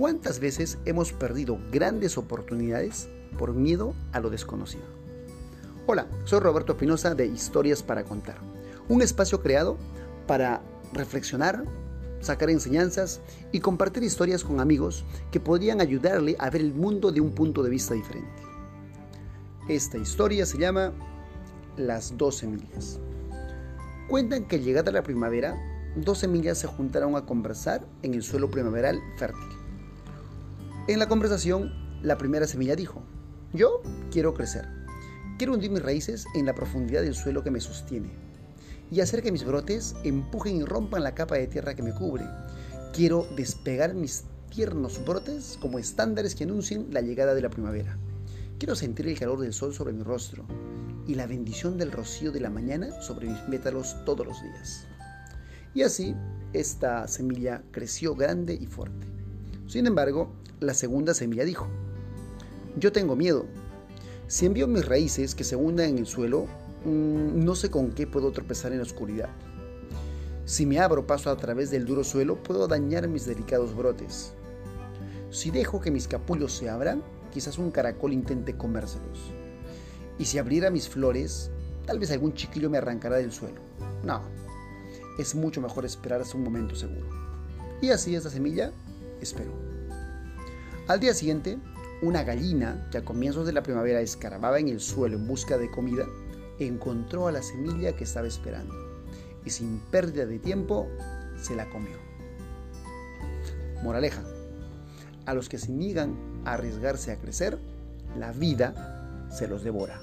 ¿Cuántas veces hemos perdido grandes oportunidades por miedo a lo desconocido? Hola, soy Roberto Espinosa de Historias para Contar, un espacio creado para reflexionar, sacar enseñanzas y compartir historias con amigos que podrían ayudarle a ver el mundo de un punto de vista diferente. Esta historia se llama Las dos semillas. Cuentan que llegada la primavera, dos semillas se juntaron a conversar en el suelo primaveral fértil. En la conversación, la primera semilla dijo, yo quiero crecer. Quiero hundir mis raíces en la profundidad del suelo que me sostiene y hacer que mis brotes empujen y rompan la capa de tierra que me cubre. Quiero despegar mis tiernos brotes como estándares que anuncien la llegada de la primavera. Quiero sentir el calor del sol sobre mi rostro y la bendición del rocío de la mañana sobre mis métalos todos los días. Y así, esta semilla creció grande y fuerte. Sin embargo, la segunda semilla dijo, yo tengo miedo. Si envío mis raíces que se hundan en el suelo, mm, no sé con qué puedo tropezar en la oscuridad. Si me abro paso a través del duro suelo, puedo dañar mis delicados brotes. Si dejo que mis capullos se abran, quizás un caracol intente comérselos. Y si abriera mis flores, tal vez algún chiquillo me arrancará del suelo. No, es mucho mejor esperar hasta un momento seguro. Y así esta semilla esperó. Al día siguiente, una gallina que a comienzos de la primavera escarbaba en el suelo en busca de comida, encontró a la semilla que estaba esperando y sin pérdida de tiempo se la comió. Moraleja, a los que se niegan a arriesgarse a crecer, la vida se los devora.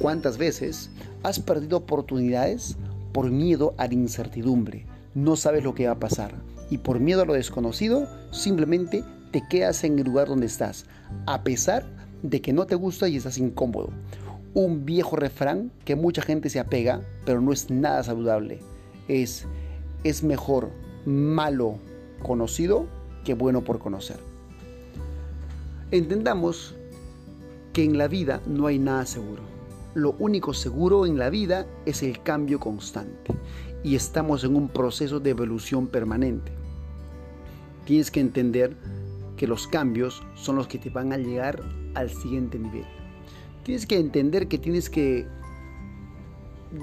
¿Cuántas veces has perdido oportunidades por miedo a la incertidumbre? No sabes lo que va a pasar y por miedo a lo desconocido simplemente te quedas en el lugar donde estás, a pesar de que no te gusta y estás incómodo. Un viejo refrán que mucha gente se apega, pero no es nada saludable. Es, es mejor malo conocido que bueno por conocer. Entendamos que en la vida no hay nada seguro. Lo único seguro en la vida es el cambio constante y estamos en un proceso de evolución permanente. Tienes que entender que los cambios son los que te van a llegar al siguiente nivel. Tienes que entender que tienes que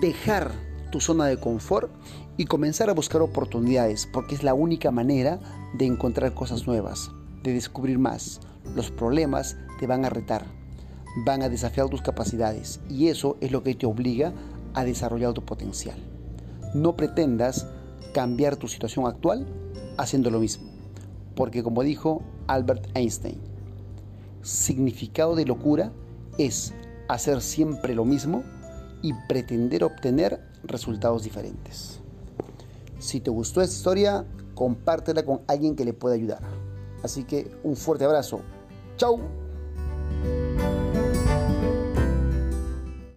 dejar tu zona de confort y comenzar a buscar oportunidades, porque es la única manera de encontrar cosas nuevas, de descubrir más. Los problemas te van a retar, van a desafiar tus capacidades y eso es lo que te obliga a desarrollar tu potencial. No pretendas cambiar tu situación actual haciendo lo mismo porque como dijo Albert Einstein, significado de locura es hacer siempre lo mismo y pretender obtener resultados diferentes. Si te gustó esta historia, compártela con alguien que le pueda ayudar. Así que un fuerte abrazo. ¡Chao!